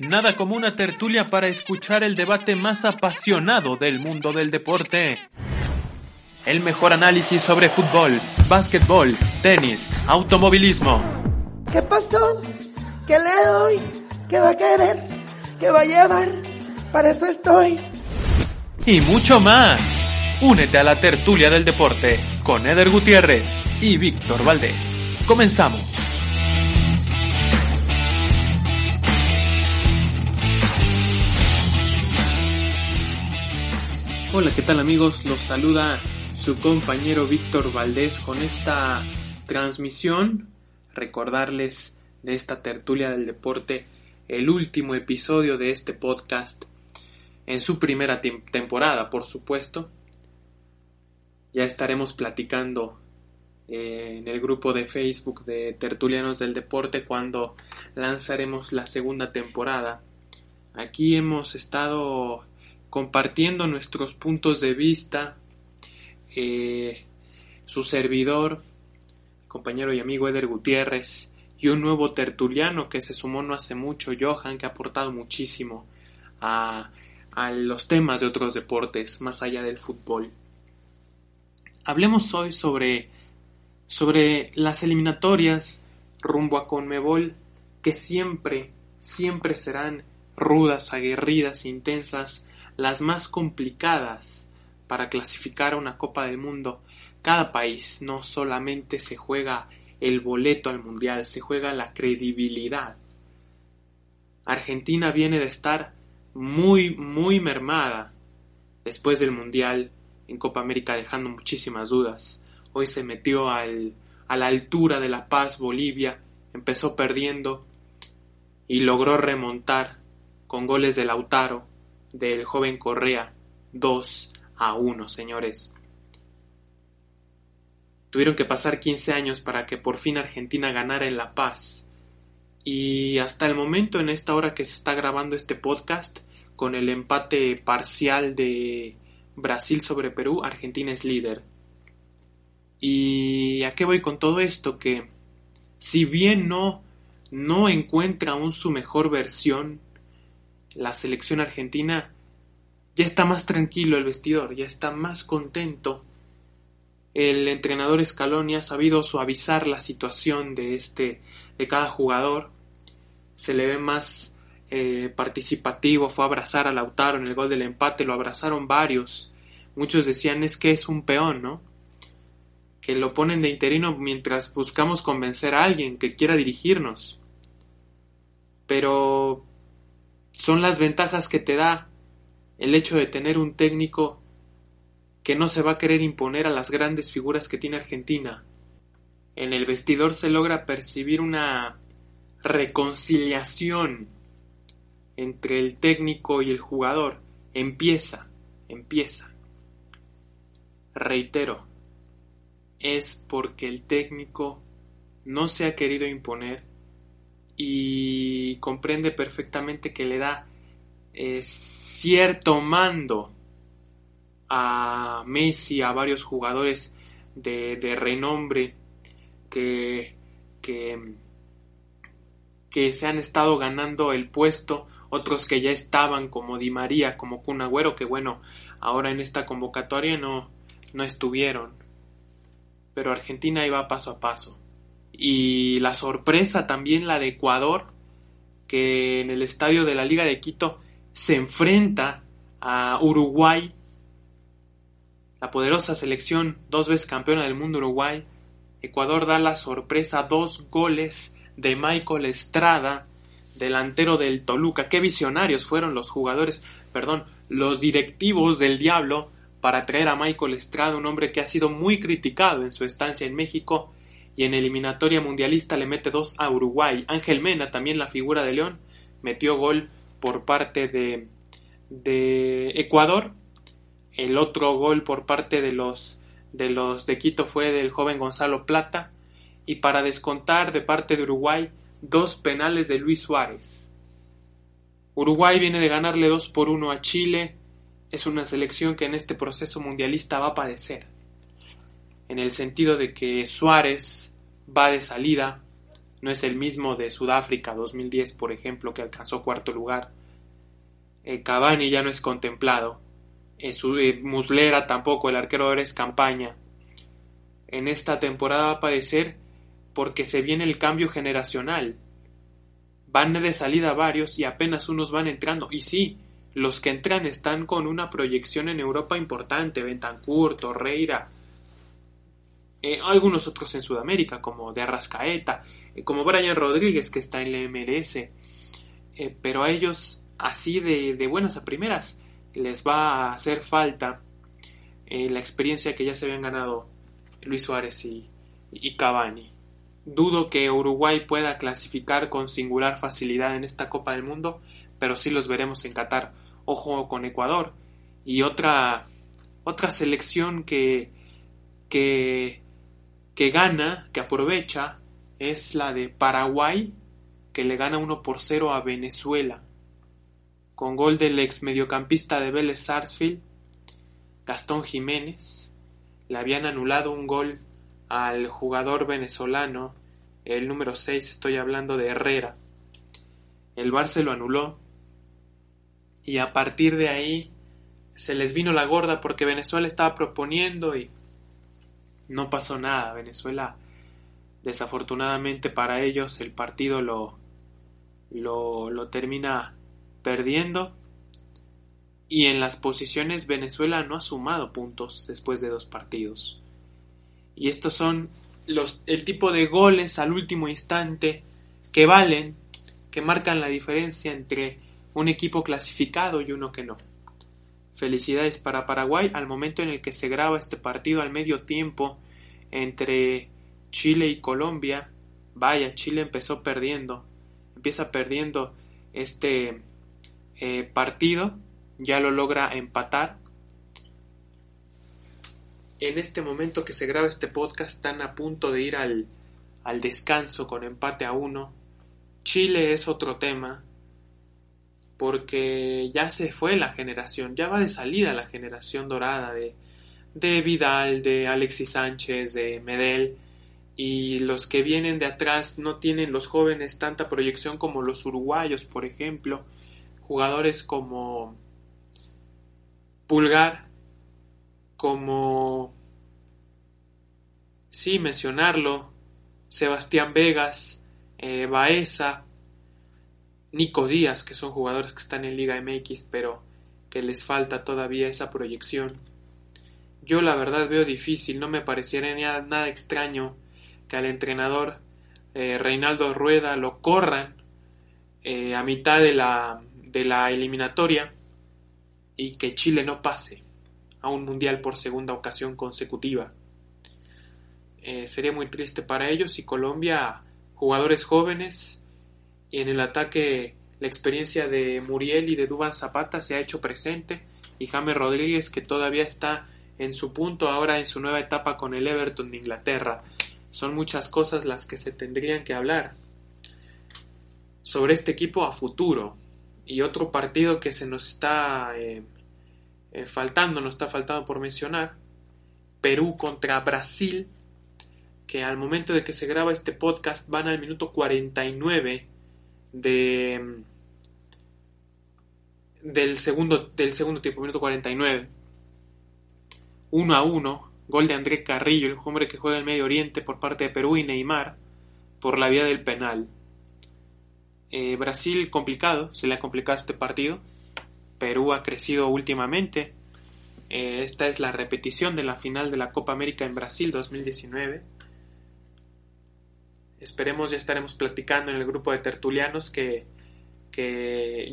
Nada como una tertulia para escuchar el debate más apasionado del mundo del deporte. El mejor análisis sobre fútbol, básquetbol, tenis, automovilismo. ¿Qué pasó? ¿Qué le doy? ¿Qué va a querer? ¿Qué va a llevar? Para eso estoy. Y mucho más. Únete a la tertulia del deporte con Eder Gutiérrez y Víctor Valdés. Comenzamos. Hola, ¿qué tal amigos? Los saluda su compañero Víctor Valdés con esta transmisión. Recordarles de esta tertulia del deporte el último episodio de este podcast en su primera temporada, por supuesto. Ya estaremos platicando eh, en el grupo de Facebook de Tertulianos del Deporte cuando lanzaremos la segunda temporada. Aquí hemos estado compartiendo nuestros puntos de vista. Eh, su servidor, compañero y amigo Eder Gutiérrez, y un nuevo tertuliano que se sumó no hace mucho, Johan, que ha aportado muchísimo a, a los temas de otros deportes más allá del fútbol. Hablemos hoy sobre, sobre las eliminatorias rumbo a Conmebol, que siempre, siempre serán rudas, aguerridas, intensas, las más complicadas para clasificar a una Copa del Mundo. Cada país no solamente se juega el boleto al Mundial, se juega la credibilidad. Argentina viene de estar muy, muy mermada después del Mundial en Copa América dejando muchísimas dudas. Hoy se metió a la altura de La Paz, Bolivia, empezó perdiendo y logró remontar con goles de Lautaro, del joven Correa 2 a 1, señores. Tuvieron que pasar 15 años para que por fin Argentina ganara en La Paz. Y hasta el momento, en esta hora que se está grabando este podcast, con el empate parcial de Brasil sobre Perú, Argentina es líder. ¿Y a qué voy con todo esto? Que si bien no, no encuentra aún su mejor versión, la selección argentina ya está más tranquilo el vestidor, ya está más contento. El entrenador Scaloni ha sabido suavizar la situación de este de cada jugador. Se le ve más eh, participativo, fue a abrazar a Lautaro en el gol del empate, lo abrazaron varios. Muchos decían es que es un peón, ¿no? Que lo ponen de interino mientras buscamos convencer a alguien que quiera dirigirnos. Pero son las ventajas que te da el hecho de tener un técnico que no se va a querer imponer a las grandes figuras que tiene Argentina. En el vestidor se logra percibir una reconciliación entre el técnico y el jugador. Empieza, empieza. Reitero, es porque el técnico no se ha querido imponer y comprende perfectamente que le da eh, cierto mando a Messi, a varios jugadores de, renombre que, que, que, se han estado ganando el puesto, otros que ya estaban como Di María, como Kun Agüero, que bueno, ahora en esta convocatoria no, no estuvieron. Pero Argentina iba paso a paso. Y la sorpresa también la de Ecuador, que en el estadio de la Liga de Quito se enfrenta a Uruguay, la poderosa selección, dos veces campeona del mundo Uruguay. Ecuador da la sorpresa, dos goles de Michael Estrada, delantero del Toluca. Qué visionarios fueron los jugadores, perdón, los directivos del Diablo para traer a Michael Estrada, un hombre que ha sido muy criticado en su estancia en México y en eliminatoria mundialista le mete dos a Uruguay. Ángel Mena, también la figura de León, metió gol por parte de, de Ecuador. El otro gol por parte de los de Quito fue del joven Gonzalo Plata y para descontar de parte de Uruguay dos penales de Luis Suárez. Uruguay viene de ganarle 2 por 1 a Chile. Es una selección que en este proceso mundialista va a padecer. En el sentido de que Suárez va de salida, no es el mismo de Sudáfrica 2010, por ejemplo, que alcanzó cuarto lugar. Eh, Cavani ya no es contemplado. Eh, eh, Muslera tampoco, el arquero ahora es campaña. En esta temporada va a aparecer porque se viene el cambio generacional. Van de salida varios y apenas unos van entrando. Y sí, los que entran están con una proyección en Europa importante. Bentancur, Torreira, eh, algunos otros en Sudamérica, como de Arrascaeta, eh, como Brian Rodríguez, que está en la MLS. Eh, pero a ellos, así de, buenas a primeras, les va a hacer falta la experiencia que ya se habían ganado Luis Suárez y, y Cavani. Dudo que Uruguay pueda clasificar con singular facilidad en esta Copa del Mundo, pero sí los veremos en Qatar. Ojo con Ecuador. Y otra, otra selección que, que que gana, que aprovecha, es la de Paraguay, que le gana 1 por 0 a Venezuela, con gol del ex mediocampista de Vélez Sarsfield, Gastón Jiménez. Le habían anulado un gol al jugador venezolano, el número 6, estoy hablando de Herrera. El Bar se lo anuló y a partir de ahí se les vino la gorda porque Venezuela estaba proponiendo y no pasó nada. Venezuela, desafortunadamente para ellos, el partido lo, lo, termina perdiendo. Y en las posiciones Venezuela no ha sumado puntos después de dos partidos. Y estos son los, el tipo de goles al último instante que valen, que marcan la diferencia entre un equipo clasificado y uno que no. Felicidades para Paraguay al momento en el que se graba este partido al medio tiempo entre Chile y Colombia. Vaya, Chile empezó perdiendo. Empieza perdiendo este eh, partido. Ya lo logra empatar. En este momento que se graba este podcast están a punto de ir al, al descanso con empate a uno. Chile es otro tema porque ya se fue la generación, ya va de salida la generación dorada de, de Vidal, de Alexis Sánchez, de Medel, y los que vienen de atrás no tienen los jóvenes tanta proyección como los uruguayos, por ejemplo, jugadores como Pulgar, como, sí, mencionarlo, Sebastián Vegas, eh, Baeza, Nico Díaz, que son jugadores que están en Liga MX, pero que les falta todavía esa proyección. Yo la verdad veo difícil, no me parecería nada extraño que al entrenador eh, Reinaldo Rueda lo corran eh, a mitad de la, de la eliminatoria y que Chile no pase a un mundial por segunda ocasión consecutiva. Eh, sería muy triste para ellos y Colombia, jugadores jóvenes, en el ataque la experiencia de Muriel y de Duban Zapata se ha hecho presente y James Rodríguez que todavía está en su punto ahora en su nueva etapa con el Everton de Inglaterra. Son muchas cosas las que se tendrían que hablar sobre este equipo a futuro. Y otro partido que se nos está eh, eh, faltando, nos está faltando por mencionar, Perú contra Brasil, que al momento de que se graba este podcast van al minuto 49 de del segundo del segundo tiempo, minuto 49. 1 a 1, gol de André Carrillo, el hombre que juega en Medio Oriente por parte de Perú y Neymar por la vía del penal. Eh, Brasil complicado, se le ha complicado este partido. Perú ha crecido últimamente. Eh, esta es la repetición de la final de la Copa América en Brasil 2019. Esperemos, ya estaremos platicando en el grupo de tertulianos que,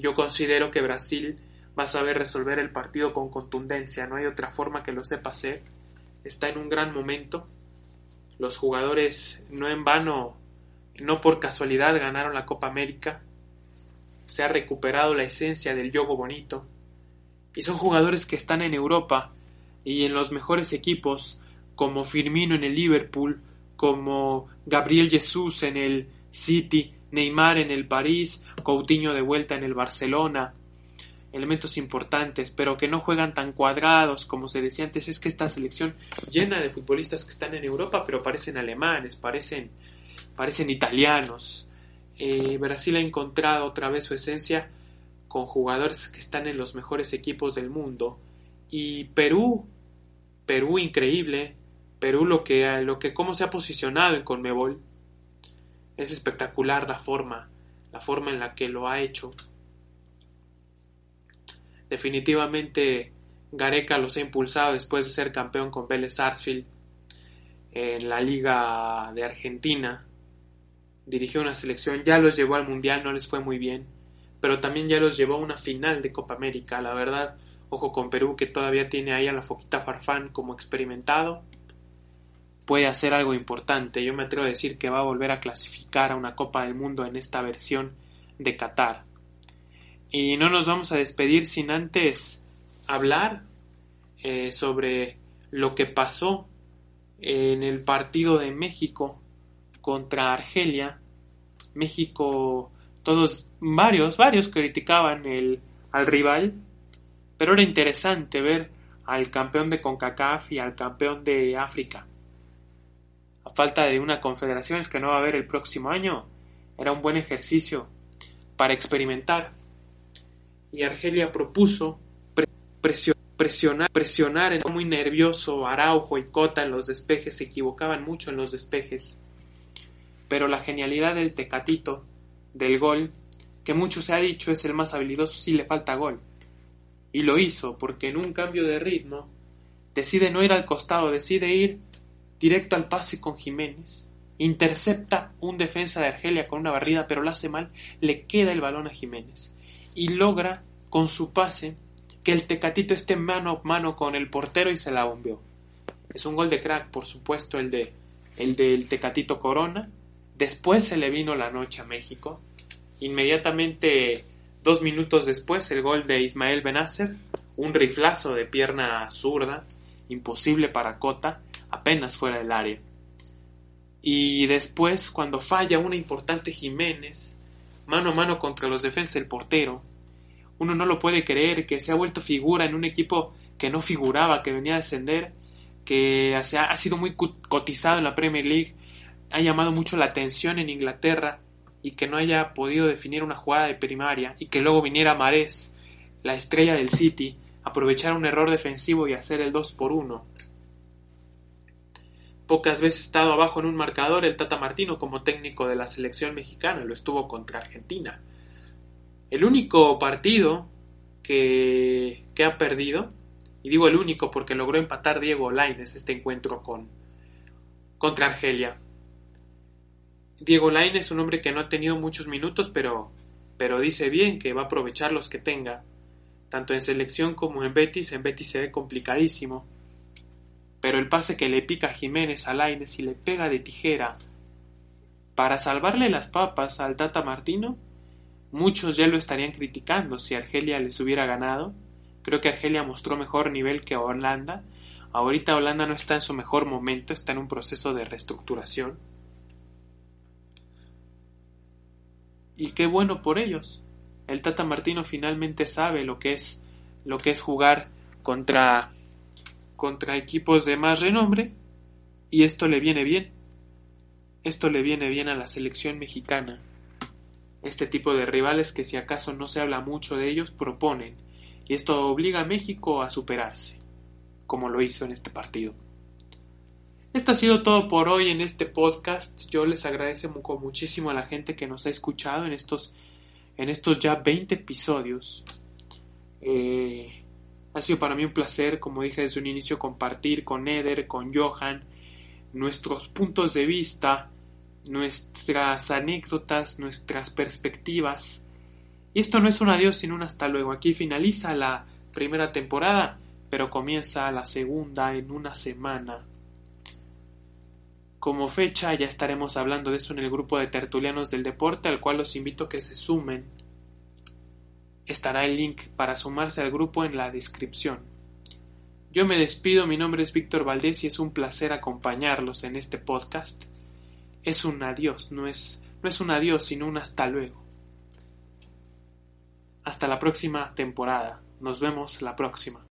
yo considero que Brasil va a saber resolver el partido con contundencia, no hay otra forma que lo sepa hacer. Está en un gran momento. Los jugadores no en vano, no por casualidad ganaron la Copa América. Se ha recuperado la esencia del yogo bonito. Y son jugadores que están en Europa y en los mejores equipos, como Firmino en el Liverpool, como Gabriel Jesús en el City, Neymar en el París, Coutinho de vuelta en el Barcelona, elementos importantes, pero que no juegan tan cuadrados como se decía antes, es que esta selección llena de futbolistas que están en Europa, pero parecen alemanes, parecen parecen italianos. Eh, Brasil ha encontrado otra vez su esencia con jugadores que están en los mejores equipos del mundo. Y Perú, Perú increíble, Perú lo que, lo que cómo se ha posicionado en Conmebol. Es espectacular la forma, la forma en la que lo ha hecho. Definitivamente Gareca los ha impulsado después de ser campeón con Vélez Sarsfield en la Liga de Argentina. Dirigió una selección, ya los llevó al Mundial, no les fue muy bien, pero también ya los llevó a una final de Copa América. La verdad, ojo con Perú que todavía tiene ahí a la Foquita Farfán como experimentado. Puede hacer algo importante. Yo me atrevo a decir que va a volver a clasificar a una Copa del Mundo en esta versión de Qatar. Y no nos vamos a despedir sin antes hablar eh, sobre lo que pasó en el partido de México contra Argelia. México, todos, varios, varios criticaban el, al rival, pero era interesante ver al campeón de CONCACAF y al campeón de África. Falta de una confederación que no va a haber el próximo año, era un buen ejercicio para experimentar. Y Argelia propuso presionar, presionar en muy nervioso Araujo y Cota en los despejes, se equivocaban mucho en los despejes. Pero la genialidad del Tecatito, del gol, que mucho se ha dicho es el más habilidoso si le falta gol. Y lo hizo porque en un cambio de ritmo decide no ir al costado, decide ir directo al pase con Jiménez. Intercepta un defensa de Argelia con una barrida, pero lo hace mal, le queda el balón a Jiménez y logra con su pase que el Tecatito esté mano a mano con el portero y se la bombeó. Es un gol de crack, por supuesto, el de el del Tecatito Corona. Después se le vino la noche a México. Inmediatamente, dos minutos después, el gol de Ismael Benacer, un riflazo de pierna zurda, imposible para Cota, apenas fuera del área. Y después, cuando falla una importante Jiménez, mano a mano contra los defensas del portero, uno no lo puede creer, que se ha vuelto figura en un equipo que no figuraba, que venía a descender, que ha sido muy cotizado en la Premier League, ha llamado mucho la atención en Inglaterra y que no haya podido definir una jugada de primaria y que luego viniera Marés, la estrella del City, aprovechar un error defensivo y hacer el 2 por 1. Pocas veces estado abajo en un marcador el Tata Martino como técnico de la selección mexicana, lo estuvo contra Argentina. El único partido que, que ha perdido, y digo el único porque logró empatar Diego Laines este encuentro con, contra Argelia. Diego Laines es un hombre que no ha tenido muchos minutos, pero, pero dice bien que va a aprovechar los que tenga. Tanto en selección como en Betis, en Betis se ve complicadísimo. Pero el pase que le pica Jiménez a Laines y le pega de tijera para salvarle las papas al Tata Martino, Muchos ya lo estarían criticando si Argelia les hubiera ganado. Creo que Argelia mostró mejor nivel que Holanda. Ahorita Holanda no está en su mejor momento, está en un proceso de reestructuración. Y qué bueno por ellos. El Tata Martino finalmente sabe lo que es lo que es jugar contra contra equipos de más renombre y esto le viene bien. Esto le viene bien a la selección mexicana este tipo de rivales que si acaso no se habla mucho de ellos proponen, y esto obliga a México a superarse, como lo hizo en este partido. Esto ha sido todo por hoy en este podcast. Yo les agradezco muchísimo a la gente que nos ha escuchado en estos, en estos ya 20 episodios. Eh, ha sido para mí un placer, como dije desde un inicio, compartir con Eder, con Johan, nuestros puntos de vista nuestras anécdotas, nuestras perspectivas. Y esto no es un adiós sino un hasta luego. Aquí finaliza la primera temporada, pero comienza la segunda en una semana. Como fecha ya estaremos hablando de eso en el grupo de tertulianos del deporte, al cual los invito a que se sumen. Estará el link para sumarse al grupo en la descripción. Yo me despido, mi nombre es Víctor Valdés y es un placer acompañarlos en este podcast es un adiós, no es, no es un adiós, sino un hasta luego. Hasta la próxima temporada. Nos vemos la próxima.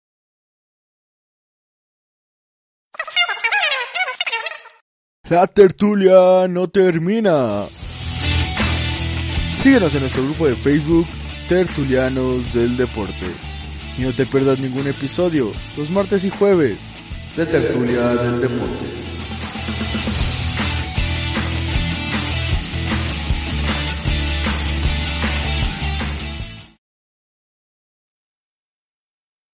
La tertulia no termina. Síguenos en nuestro grupo de Facebook, Tertulianos del Deporte. Y no te pierdas ningún episodio, los martes y jueves, de Tertulia del Deporte.